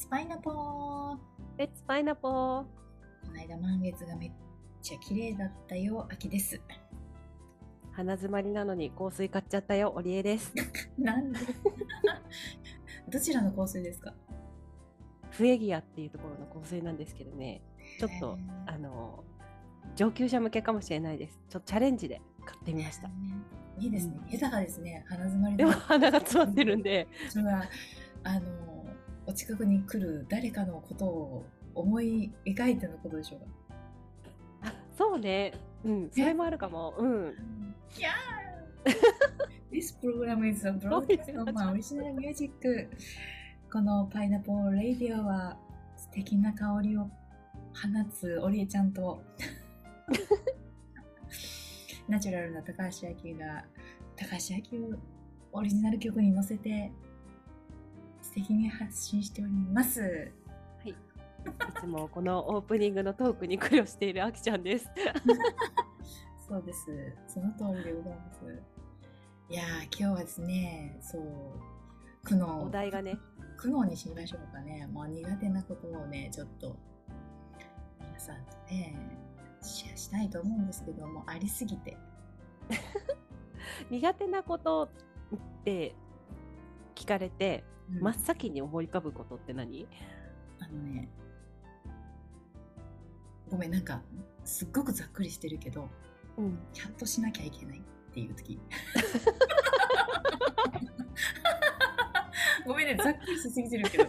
ツパイナポーこレッツパイナポー。の間満月がめっちゃ綺麗だったよ、秋です。鼻詰まりなのに香水買っちゃったよ、オリエです。なんで？どちらの香水ですか？フエギアっていうところの香水なんですけどね、ちょっとあの、上級者向けかもしれないです。ちょっとチャレンジで買ってみました。いいですね。豊かですね。鼻詰まりでもの鼻が詰まってるんで、それは、あの、お近くに来る誰かのことを思い描いてのことでしょうか？あそうね、うん、それもあるかも。うん。いやー This program is a broadcast of my original music. このパイナポーレイディオは素敵な香りを放つオリエちゃんとナチュラルな高橋明が高橋明をオリジナル曲に乗せて素敵に発信しております。いつもこのオープニングのトークに苦慮しているあきちゃんです。そうです。その通りでございます。いやー、今日はですね、そう、苦悩。お題がね、苦悩にしましょうかね。もう苦手なことをね、ちょっと皆さんとね、シェアしたいと思うんですけども、ありすぎて。苦手なことって聞かれて、うん真っ先に思い浮かぶことって何？あのね、ごめん、なんか、すっごくざっくりしてるけど、うん。ちゃんとしなきゃいけないっていう時。ごめんね、ざっくりしすぎてるけど。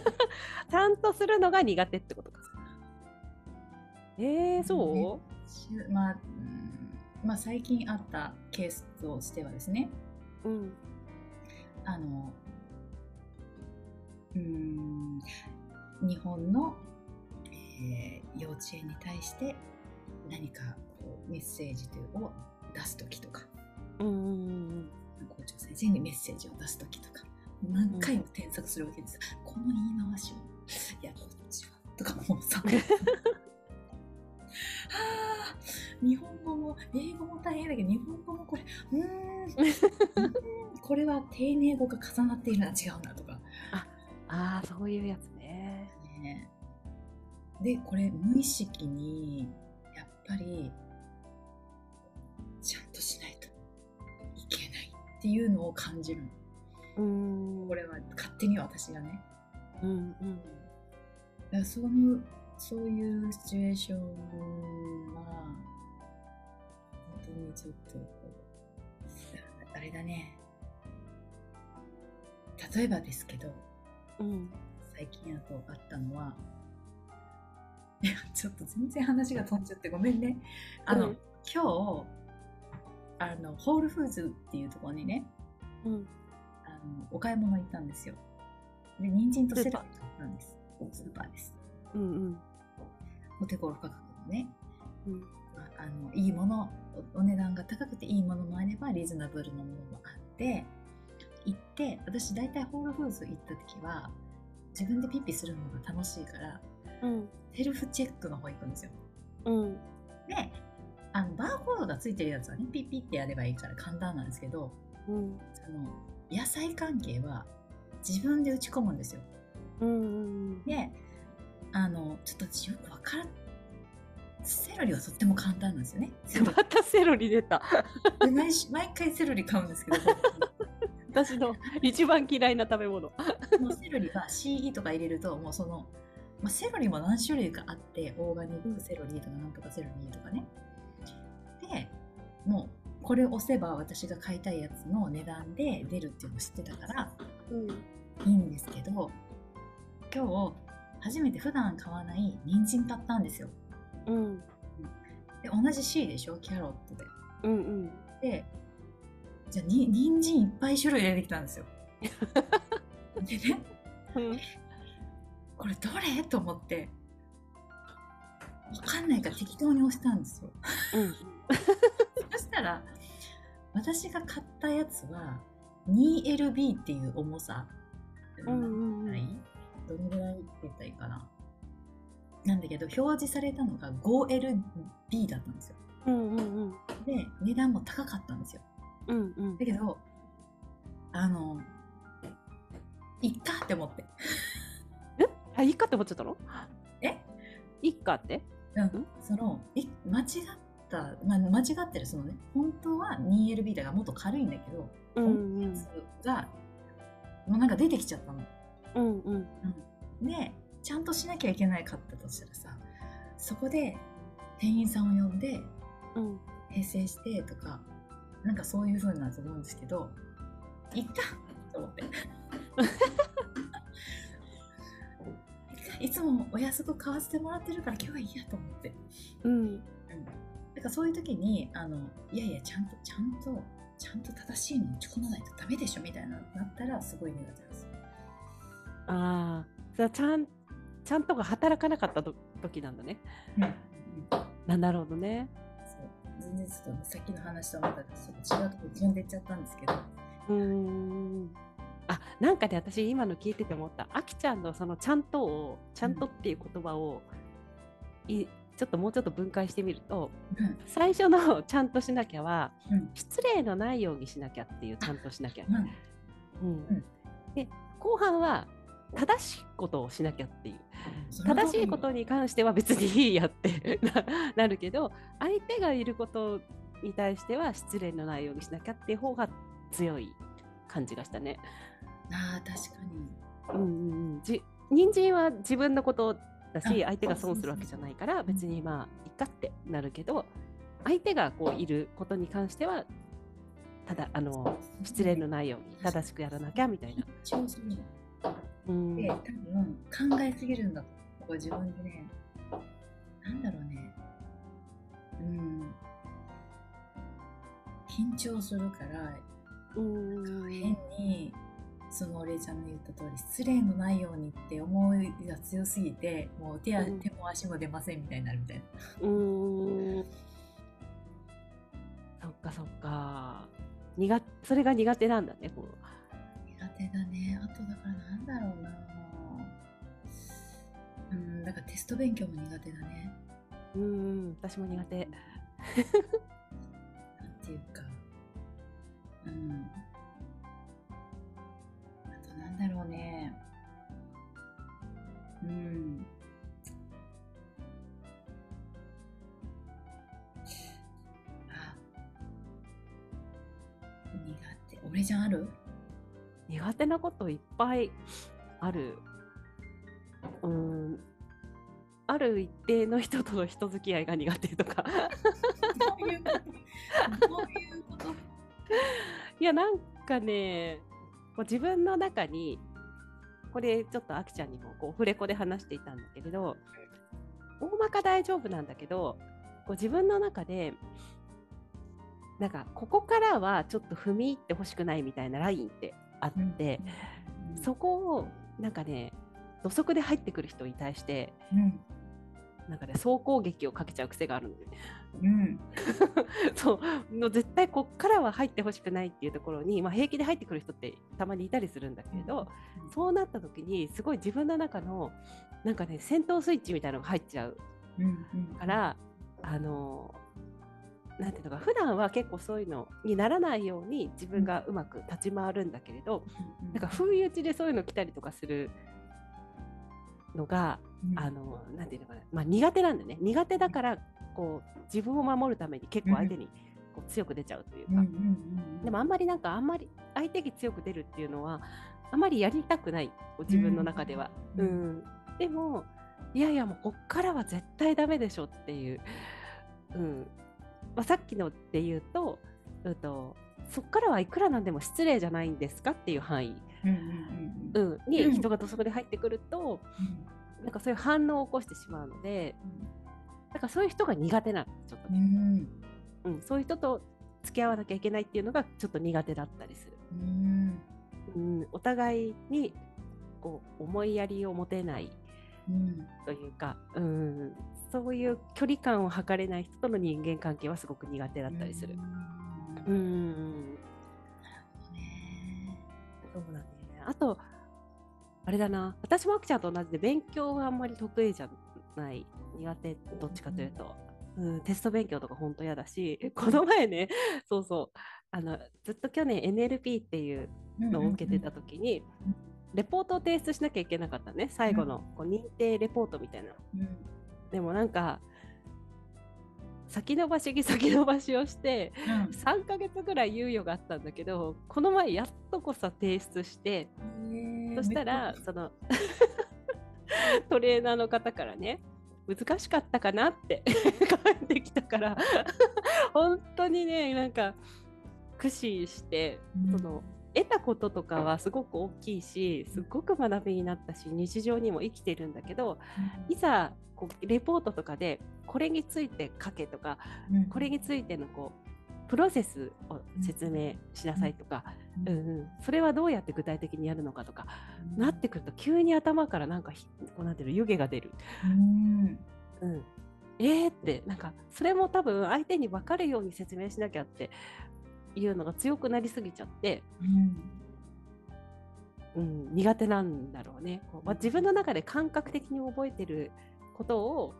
ちゃんとするのが苦手ってことか。えー、そう、しまあ、うんまあ、最近あったケースとしてはですね、うん。あの、うーん、日本の、えー幼稚園に対して何かこうメッセージというを出すときとか、うんうんうん校長先生にメッセージを出すときとか、何回も添削するわけです。この言い回しを、いや、こっちは、とかもうさ、はあ、日本語も英語も大変だけど、日本語もこれ、うーん、これは丁寧語が重なっているな、違うなと。か。ああ、そういうやつね。ねで、これ無意識に、やっぱり、ちゃんとしないといけないっていうのを感じるの。うん。これは勝手に私がね。うんうん。その、そういうシチュエーションは、本当にちょっとあれだね。例えばですけど、うん。最近あとあったのは、いや、ちょっと全然話が飛んじゃってごめんね。あの、うん今日、あの、ホールフーズっていうところにね、うん。あの、お買い物行ったんですよ。で、人参とセロリ買ったんです。スーパーです。うんうん。お手頃価格のね、うん。まああの、いいもの、おお値段が高くていいものもあれば、リーズナブルなものもあって、行って、私大体ホールフーズ行った時は、自分でピッピするのが楽しいから、うん。セルフチェックの方行くんですよ。うん。で、あの、バーコードがついてるやつはね、ピッピってやればいいから簡単なんですけど、うん。その、野菜関係は自分で打ち込むんですよ。うん。で、あの、ちょっと私よくわからん。セロリはとっても簡単なんですよね。またセロリ出た。で毎週毎回セロリ買うんですけど、私の一番嫌いな食べ物。もうセロリは C とか入れると、もうその、まあ、セロリも何種類かあって、オーガニックセロリとかなんとかセロリとかね。で、もう、これを押せば私が買いたいやつの値段で出るっていうのを知ってたから、うん。いいんですけど、今日、初めて普段買わない人参買ったんですよ。うん。で、同じ C でしょ？キャロットで。うんうん。で、じゃあ、に、人参いっぱい種類出てきたんですよ。でね、うん。これどれ？と思って、わかんないから適当に押したんですよ。そしたら、私が買ったやつは、2LB っていう重さ。うんうんどのぐらいって言ったらいいかな。なんだけど、表示されたのが 5LB だったんですよ。うんうんうん。で、値段も高かったんですよ。うんうん。だ。けど、あの、いっかって思って。あ、いいかって思っちゃったの？え？いいかって？うん、そのい間違った、まあ、間違ってるそのね本当は 2LB だからもっと軽いんだけど、うんうん。がもうなんか出てきちゃったの。うんうん。うん、でちゃんとしなきゃいけないかったとしたらさそこで店員さんを呼んでうん。訂正してとかなんかそういう風なんだと思うんですけどいっかと思って。いつもお安く買わせてもらってるから今日はいいやと思って。うんうん、だからそういう時にあのいやいやちゃんとちゃんとちゃんと正しいのに打ち込まないとダメでしょみたいななったらすごい苦手です。ああ、それはちゃんちゃんとが働かなかったと時なんだね。うんななるほどね。全然ちょっとねさっきの話とまたちょっと違うとこ飛んでっちゃったんですけど。う。あ、なんかね、私今の聞いてて思った。あきちゃんのそのちゃんとを、ちゃんとっていう言葉を、いちょっともうちょっと分解してみると、うん最初のちゃんとしなきゃは、うん失礼のないようにしなきゃっていうちゃんとしなきゃ。うんうんんで、後半は正しいことをしなきゃっていう。正しいことに関しては別にいいやってな なるけど相手がいることに対しては失礼のないようにしなきゃっていう方が強い感じがしたね。ああ確かに。うんうんうん、じ人参は自分のことだしあ相手が損するわけじゃないからう別にまあいっかってなるけど相手がこういることに関してはただあの失礼のないように正しくやらなきゃみたいな。ん。で多分考えすぎるんだとこう自分でね。なんだろうね。うん。緊張するからうん。変にそのお礼ちゃんの言った通り失礼のないようにって思いが強すぎてもう手やうん。手も足も出ませんみたいになるみたいな。うーん。そっかそっか。苦それが苦手なんだね。こ苦手だね。あとだからなんだろうな。うん、だからテスト勉強も苦手だね。うん、私も苦手。なんていうか。うん。あとなんだろうね。うん。あ。苦手。俺じゃんある？苦手なこといっぱいある。うーん。ある一定の人との人付き合いが苦手とか。どういうこと？いうこと？いや、なんかね、こう自分の中に、これちょっとあきちゃんにもこうオフレコで話していたんだけれど、大まか大丈夫なんだけど、こう自分の中で、なんかここからはちょっと踏み入ってほしくないみたいなラインってあって、そこをなんかね、土足で入ってくる人に対して、うん。なんかね、総攻撃をかけちゃう癖があるので、うん。そうの絶対こっからは入ってほしくないっていうところに、まあ、平気で入ってくる人ってたまにいたりするんだけれど、そうなった時にすごい自分の中のなんかね戦闘スイッチみたいなのが入っちゃううん。うん。から、あのなんていうのか普段は結構そういうのにならないように自分がうまく立ち回るんだけれど、なんか不意打ちでそういうの来たりとかするのが、うん。あのなんていうのかな、まあ、苦手なんだよね。苦手だからこう自分を守るために結構相手にこう強く出ちゃうというか、うんうんうん。でもあんまりなんかあんまり相手に強く出るっていうのはあまりやりたくない自分の中では。ううんん。でもいやいやもうこっからは絶対ダメでしょっていう、うんまあ、さっきので言うと,、うん、とそっからはいくらなんでも失礼じゃないんですかっていう範囲、うんうんうんうん、に人が土足で入ってくると、うん。なんかそういう反応を起こしてしまうのでだからそういう人が苦手なのちょっとうね、ん。うん、そういう人と付き合わなきゃいけないっていうのがちょっと苦手だったりする。うん。うん、お互いにこう思いやりを持てないうん。というか、うん、そういう距離感を測れない人との人間関係はすごく苦手だったりする。ううん。そうだね。あと、あれだな、私もあきちゃんと同じで勉強があんまり得意じゃない、苦手、どっちかというと。うん、テスト勉強とか本当嫌だし、この前ね、そうそう、あのずっと去年 NLP っていうのを受けてた時に、レポートを提出しなきゃいけなかったね。最後のこう認定レポートみたいな。うんでもなんか先延ばしに先延ばしをして3ヶ月ぐらい猶予があったんだけどこの前やっとこそ提出してうんそしたらその トレーナーの方からね難しかったかなって返ってきたから 本当にねなんか駆使してうん。その得たこととかはすごく大きいしすごく学びになったし日常にも生きてるんだけどいざこうレポートとかでこれについて書けとかうん。これについてのこうプロセスを説明しなさいとか、うん。うん、それはどうやって具体的にやるのかとか、なってくると急に頭からなんかひこうなんていうの湯気が出る。うん。うん、えーってなんかそれも多分相手に分かるように説明しなきゃっていうのが強くなりすぎちゃって、うんうん、苦手なんだろうね。こうまあ自分の中で感覚的に覚えてることを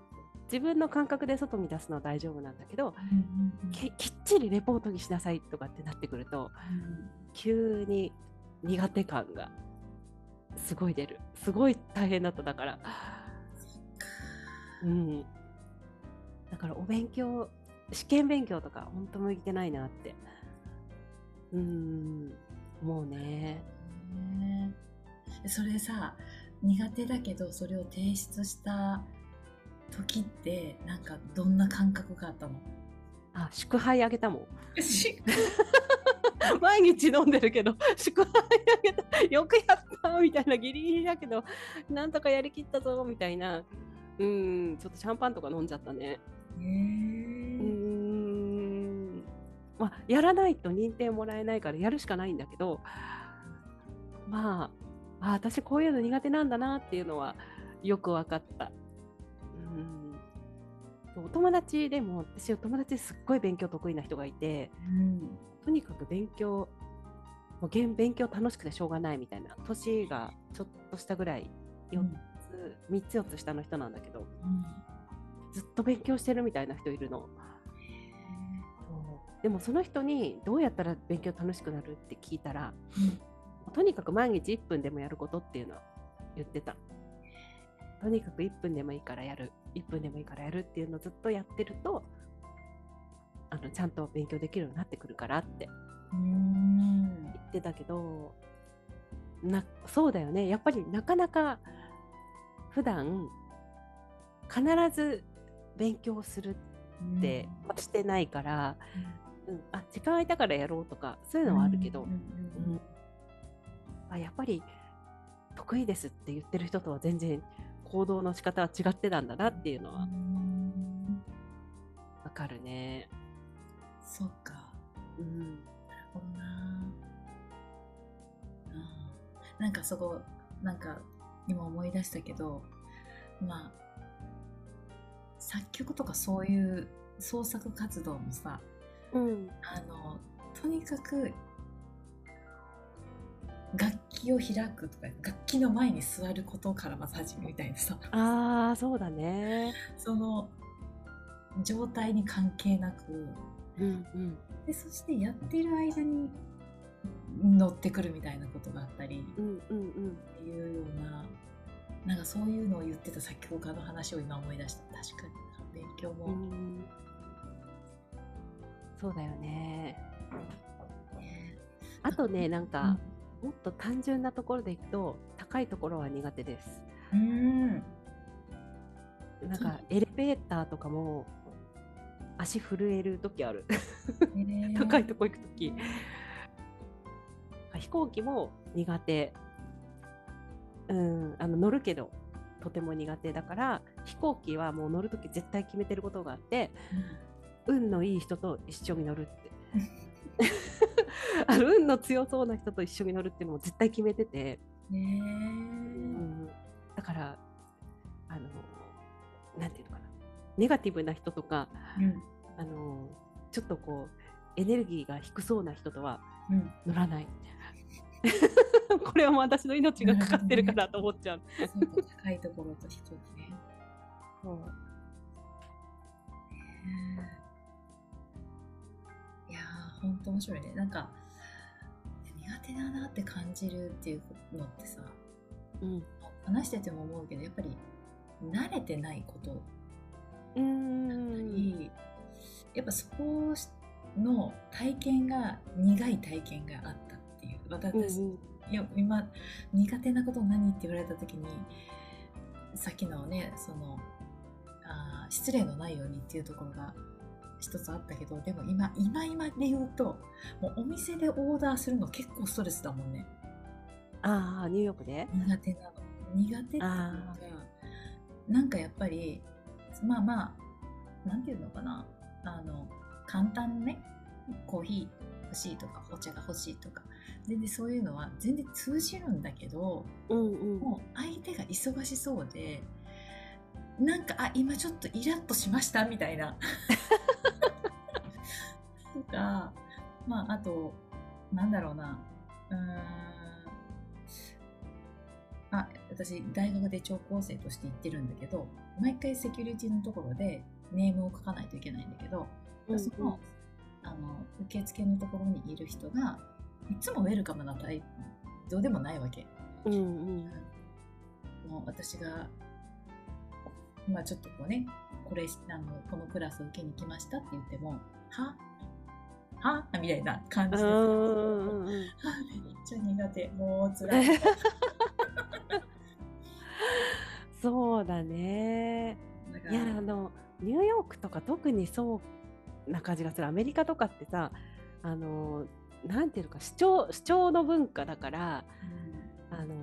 自分の感覚で外に出すのは大丈夫なんだけどききっちりレポートにしなさいとかってなってくると急に苦手感がすごい出る。すごい大変だっただから。うん。だからお勉強試験勉強とか本当向いてないなってうん思うね。ね。それさ苦手だけどそれを提出した時ってなんかどんな感覚があったの？あ祝杯あげたもん。毎日飲んでるけど祝杯あげた。よくやったみたいなギリギリだけどなんとかやりきったぞみたいな。うんちょっとシャンパンとか飲んじゃったね。へうー。んまあやらないと認定もらえないからやるしかないんだけどまああ私こういうの苦手なんだなっていうのはよく分かった。うんお友達でも私お友達ですっごい勉強得意な人がいてうんとにかく勉強もうげん勉強楽しくてしょうがないみたいな年がちょっとしたぐらい4つ、3つ4つ下の人なんだけどうんずっと勉強してるみたいな人いるの。でもその人にどうやったら勉強楽しくなるって聞いたらとにかく毎日1分でもやることっていうのを言ってた。とにかく1分でもいいからやる。1分でもいいからやるっていうのをずっとやってるとあのちゃんと勉強できるようになってくるからってうん。言ってたけどなそうだよね。やっぱりなかなか普段必ず勉強するってしてないから、うん、あ時間空いたからやろうとかそういうのはあるけど、うんうんあやっぱり得意ですって言ってる人とは全然行動の仕方は違ってたんだなっていうのうはんわかるね。そうか。うん、なるほどな。あなんかそこなんか今思い出したけどまあ作曲とかそういう創作活動もさうん、あのとにかく楽器を開くとか楽器の前に座ることからまず始めるみたいなさ。ああそうだね。その状態に関係なく。うんうん。でそしてやってる間に乗ってくるみたいなことがあったり。うんうんうん。っていうようななんかそういうのを言ってた作曲家の話を今思い出した。確かに。勉強も、うんそうだよね。ねあとねなんか、もっと単純なところでいくと高いところは苦手です。うん。なんかエレベーターとかも足震える時ある。ね 高いとこ行く時。飛行機も苦手。うんあの乗るけどとても苦手だから飛行機はもう乗る時絶対決めてることがあって運のいい人と一緒に乗るって。あの運の強そうな人と一緒に乗るっていうのも絶対決めてて、うんねうん、だからあのなんていうのかな。ネガティブな人とかえうん。あのちょっとこうエネルギーが低そうな人とはうん。乗らない。これはもう私の命がかかってるからと思っちゃう。高いところと飛行機ね。そうほんと面白いね。なんか苦手だなって感じるっていうのってさうん。話してても思うけどやっぱり慣れてないことうんにやっぱそこの体験が苦い体験があったっていう。私、うん。いや今苦手なこと何って言われた時にさっきのねそのあー失礼のないようにっていうところが一つあったけどでも今今今で言うともうお店でオーダーするの結構ストレスだもんね。ああニューヨークで？苦手なの。苦手っていうかあなんかやっぱりまあまあなんていうのかな。あの簡単ね。コーヒー欲しいとかお茶が欲しいとか。全然そういうのは全然通じるんだけどうんうん。もう相手が忙しそうでなんかあ今ちょっとイラッとしましたみたいな。とかまああとなんだろうな。うーん。あ私大学で聴講生として行ってるんだけど毎回セキュリティのところでネームを書かないといけないんだけど、うんそのあの受付のところにいる人がいつもウェルカムなタイプ。でもないわけ。うんうん。もう私が、まあちょっとこうね、これ、あの、このクラスを受けに来ましたって言っても、は？は？みたいな感じで、はうんうんうんめっちゃ苦手、もう辛い。そうだね。いだから。やあのニューヨークとか特にそうな感じがする。アメリカとかってさあのなんていうのか主張主張の文化だからあの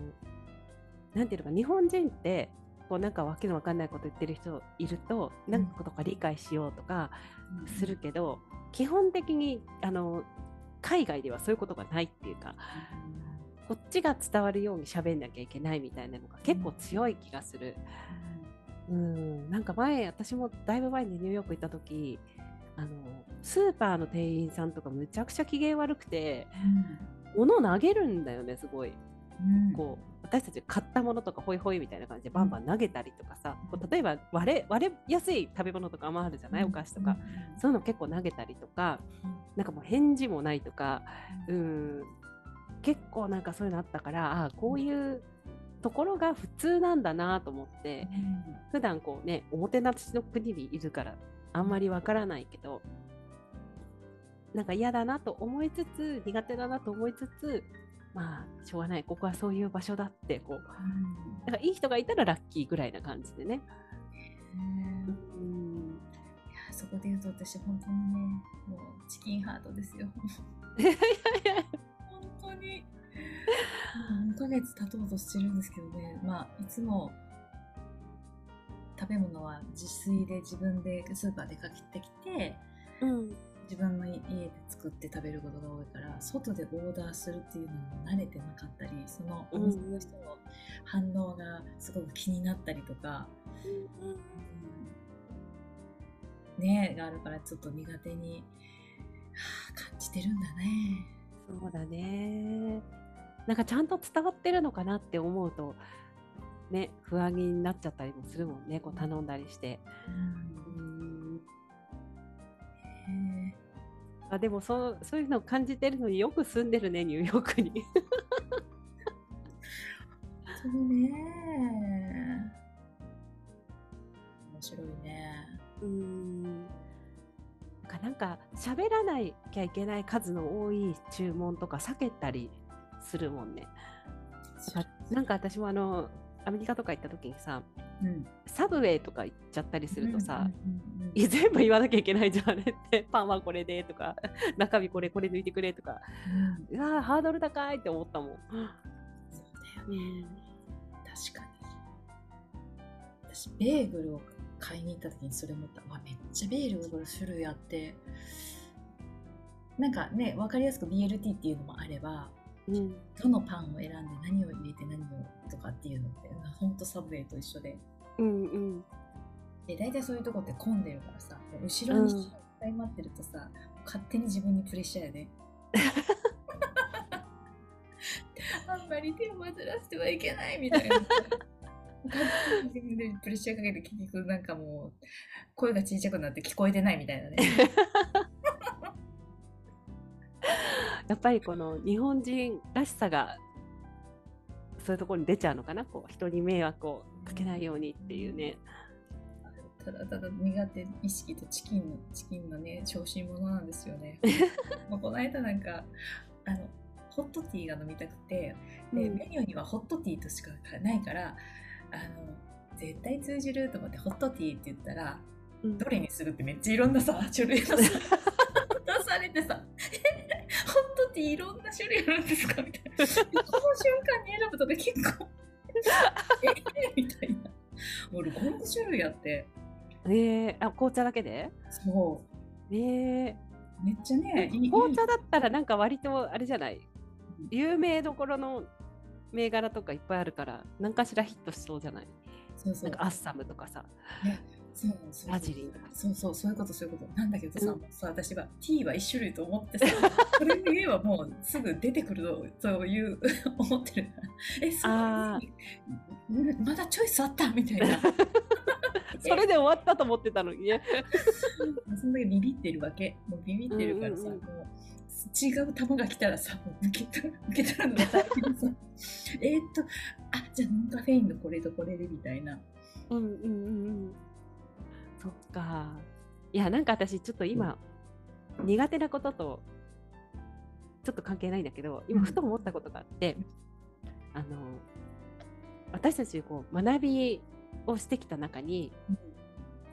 なんていうのか日本人ってこうなんかわけのわかんないこと言ってる人いるとなんかことか理解しようとかうんするけど、基本的にあの海外ではそういうことがないっていうかこっちが伝わるように喋んなきゃいけないみたいなのが結構強い気がする。うん、なんか前私もだいぶ前にニューヨーク行った時あのスーパーの店員さんとかむちゃくちゃ機嫌悪くて物投げるんだよねすごい。うん。こう私たち買ったものとかホイホイみたいな感じでバンバン投げたりとかさ、こう例えば割れ割れやすい食べ物とかもあるじゃない、お菓子とか、そういうの結構投げたりとか、なんかもう返事もないとか、うん、結構なんかそういうのあったからあこういうところが普通なんだなと思って、普段こうねおもてなしの国にいるからあんまりわからないけどなんか嫌だなと思いつつ苦手だなと思いつつまあしょうがない。ここはそういう場所だってこう。だからいい人がいたらラッキーぐらいな感じでね。うん。いやそこで言うと私本当にねもうチキンハートですよ。いやいやいや。本当に。もう2ヶ月経とうとしてるんですけどね。まあいつも食べ物は自炊で自分でスーパーで買ってきてうん自分の家で作って食べることが多いから外でオーダーするっていうのも慣れてなかったりそのお店の人の反応がすごく気になったりとか、ねがあるからちょっと苦手に、はあ、感じてるんだね。そうだね。なんかちゃんと伝わってるのかなって思うと、ね、不安になっちゃったりもするもんね、こう頼んだりして。うんあでもそうそういうのを感じてるのによく住んでるね、ニューヨークに。そうね。面白いね。うんなんかなんか喋らなきゃいけない数の多い注文とか避けたりするもんね。なんか私もあのアメリカとか行った時にさうん、サブウェイとか行っちゃったりするとさ、全部言わなきゃいけないじゃんあれって パンはこれでとか 中身これこれ抜いてくれとかうんうわーハードル高いって思ったもん。そうだよね。確かに。私、ベーグルを買いに行った時にそれ思った。わ、めっちゃベーグル種類あって、なんかね、わかりやすく BLT っていうのもあれば、うんどのパンを選んで何を入れて何をとかっていうのって、ほんとサブウェイと一緒で。うんうんで、大体そういうとこって混んでるからさ、後ろに人がいっぱい待ってるとさ、勝手に自分にプレッシャーやで。あんまり手を煩わせてはいけないみたいな。プレッシャーかけて結局なんかもう声が小さくなって聞こえてないみたいなね。やっぱりこの日本人らしさがそういうところに出ちゃうのかな？こう人に迷惑をかけないようにっていうね。ただただ苦手意識とチキンのチキンのね小心者なんですよね。もうこの間なんかあのホットティーが飲みたくてで、うんメニューにはホットティーとしかないからあの絶対通じると思ってホットティーって言ったらうんどれにするってめっちゃいろんなさ 種類がさ 出されてさえティーいろんな種類あるんですか？みたいな。この瞬間に選ぶとか結構 えみたいな。もう5種類あって。えー、あ紅茶だけで？そえー、うめっちゃね紅茶だったらなんか割とあれじゃない？うん。有名どころの銘柄とかいっぱいあるから何かしらヒットしそうじゃない？そうそう。なんかアッサムとかさそうそうラジリンとか。そうそうそういうことそういうこと。なんだけどさ,、うん。もうさ私はティーは一種類と思ってさ それで言えばもうすぐ出てくるとそういう思ってるえそあれまだチョイスあったみたいな。それで終わったと思ってたのにね。その時ビビってるわけ。もうビビってるからさ、うんうんうん。もう違う球が来たらさもう受け取る受け取るのが大変でさ。えーっとあじゃあノンカフェインのこれとこれでみたいな。うんうんうんうんそっか。いやなんか私ちょっと今、苦手なこととちょっと関係ないんだけど今うん。ふと思ったことがあって、あの私たちこう学びをしてきた中に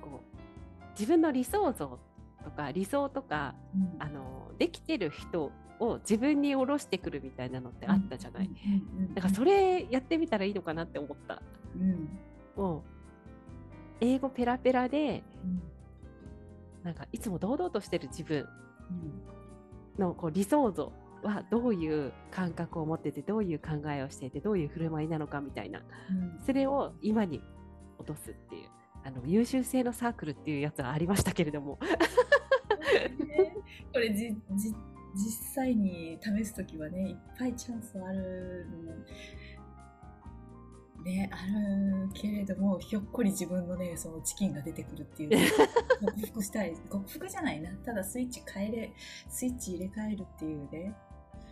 こう自分の理想像とか理想とかうん。あのできてる人を自分に下ろしてくるみたいなのってあったじゃない、うん。うん。うん。だからそれやってみたらいいのかなって思った。うん。もう英語ペラペラでうん。なんかいつも堂々としてる自分うん。のこう理想像はどういう感覚を持っててどういう考えをしていてどういう振る舞いなのかみたいな。うん。それを今に落とすっていうあの優秀性のサークルっていうやつはありましたけれども。ね。これ実際に試すときはねいっぱいチャンスあるねあるけれどもひょっこり自分のねそのチキンが出てくるっていうね 克服したい克服じゃないな。ただスイッチ変えれスイッチ入れ替えるっていうね。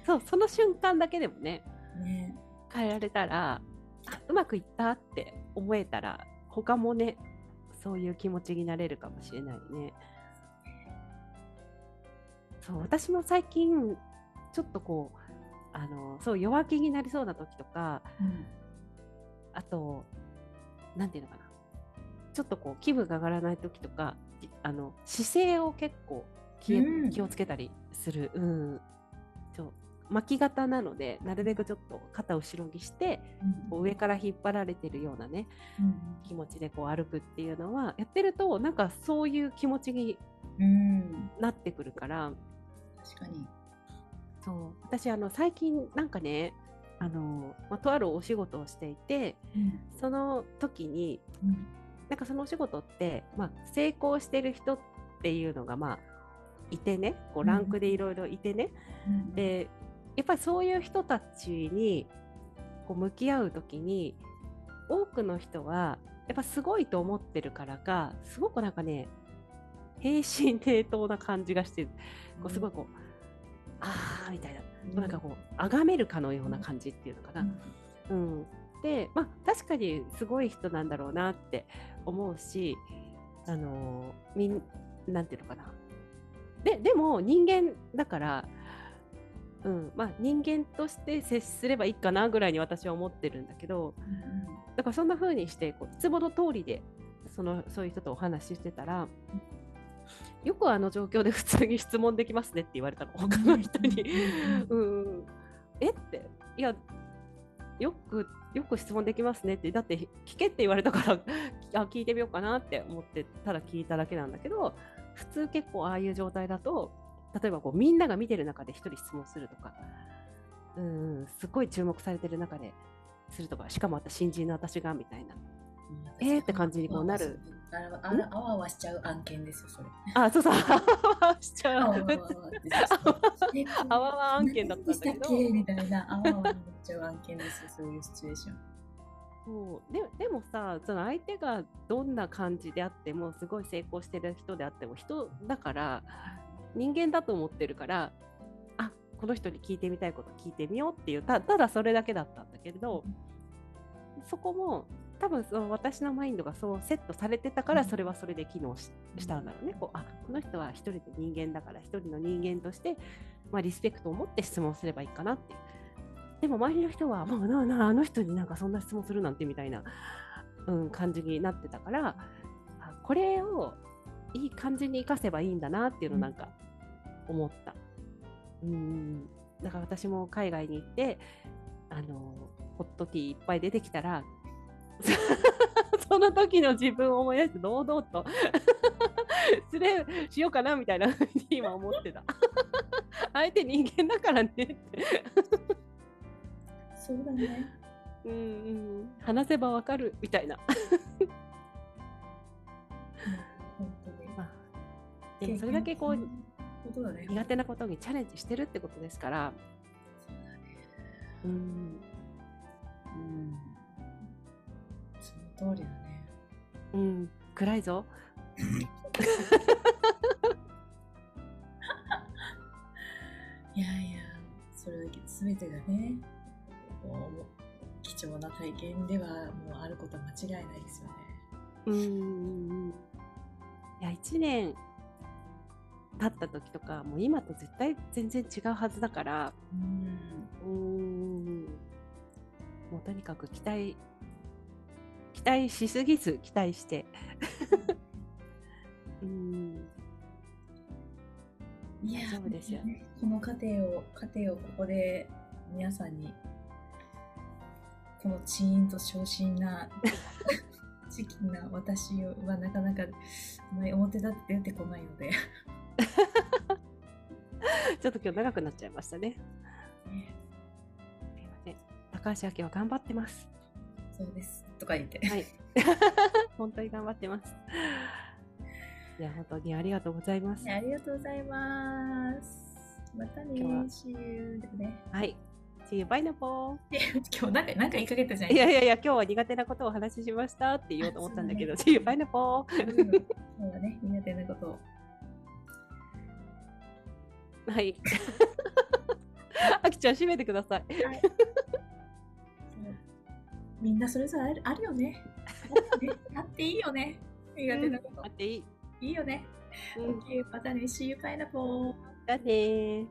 そうその瞬間だけでもねね。変えられたらあうまくいったって思えたら他もねそういう気持ちになれるかもしれないね。そう私も最近ちょっとこうあのそう弱気になりそうな時とかうんあとなんていうのかな。ちょっとこう気分が上がらない時とかじあの姿勢を結構気,、うん。気をつけたりする、うん、そう。巻き型なのでなるべくちょっと肩を後ろにしてこう上から引っ張られてるようなねうん。気持ちでこう歩くっていうのはやってるとなんかそういう気持ちにうん。なってくるから。確かに。そう。私あの最近なんかねあの、まあ、とあるお仕事をしていてうん。その時にうん。なんかそのお仕事って、まあ、成功してる人っていうのがまあいてね。こうランクでいろいろいてね、うん。でやっぱりそういう人たちにこう向き合う時に多くの人はやっぱすごいと思ってるからかすごくなんかね平身低頭な感じがしてこうすごいこう、あーみたいな。なんかこう崇めるかのような感じっていうのかな。うん、でまあ確かにすごい人なんだろうなって思うしあのーみんなんていうのかな。ででも人間だから、うんまあ、人間として接すればいいかなぐらいに私は思ってるんだけどだからそんな風にしてこういつもの通りでそのそういう人とお話ししてたらよくあの状況で普通に質問できますねって言われたの他の人に。うんうん、えっていやよくよく質問できますねって。だって聞けって言われたからあ聞いてみようかなって思ってただ聞いただけなんだけど普通結構ああいう状態だと例えばこうみんなが見てる中で一人質問するとか。うんうんすごい注目されてる中でするとかしかもまた新人の私がみたいな。えーって感じにこうなるあらあらあわあわしちゃう案件ですよそれ。あそうそう。しちゃう。あわあわ案件だったんだけど。みたいな。あわあわになっちゃう案件ですよそういうシチュエーション。そう。ででもさその相手がどんな感じであってもすごい成功してる人であっても人だから人間だと思ってるからあこの人に聞いてみたいこと聞いてみようっていうたただそれだけだったんだけれどそこも多分その私のマインドがそうセットされてたからそれはそれで機能ししたんだろうね。こうあこの人は一人で人間だから一人の人間として、まあ、リスペクトを持って質問すればいいかなっていう。でも周りの人はもうななあの人になんかそんな質問するなんてみたいな、うん、感じになってたからあこれをいい感じに生かせばいいんだなっていうのをなんか思った。うんだから私も海外に行ってあのホットティーいっぱい出てきたら その時の自分を思い出して堂々と 失礼しようかなみたいなふうに今思ってた。相手人間だからねって。そうだね。うんうん、話せばわかるみたいな。本当に。まあ、でもそれだけこうね。苦手なことにチャレンジしてるってことですから。うん通りだね。うん、暗いぞ。いやいや、それだけ全てがね、もう貴重な体験ではもうあることは間違いないですよね。うんうんうん。いや、1年経った時とか、もう今と絶対全然違うはずだから、うん。うん、もうとにかく期待、期待しすぎず期待して。うん、いや大丈夫ですよねこの過程を、過程をここで皆さんに、このチーンと昇進な、時期な私はなかなかあまり表立って出てこないので、ちょっと今日長くなっちゃいましたね。すいません。高橋明は頑張ってます。そうです。とか言って。はい。本当に頑張ってます。いや、本当にありがとうございます。ありがとうございます。またね今日はね。はい。See you, ぽ 今日なんか、なんか言いかけたじゃん。いやいやいや、今日は苦手なことをお話ししましたって言おうと思ったんだけど、See you, そうだね、苦手なことを。はい。あきちゃん、閉めてください。はいみんなそれぞれあるあるよね。あっていいよね。苦手なこと。待っていい。いいよね。うん、OK、またね、See you, pineapple. だねー。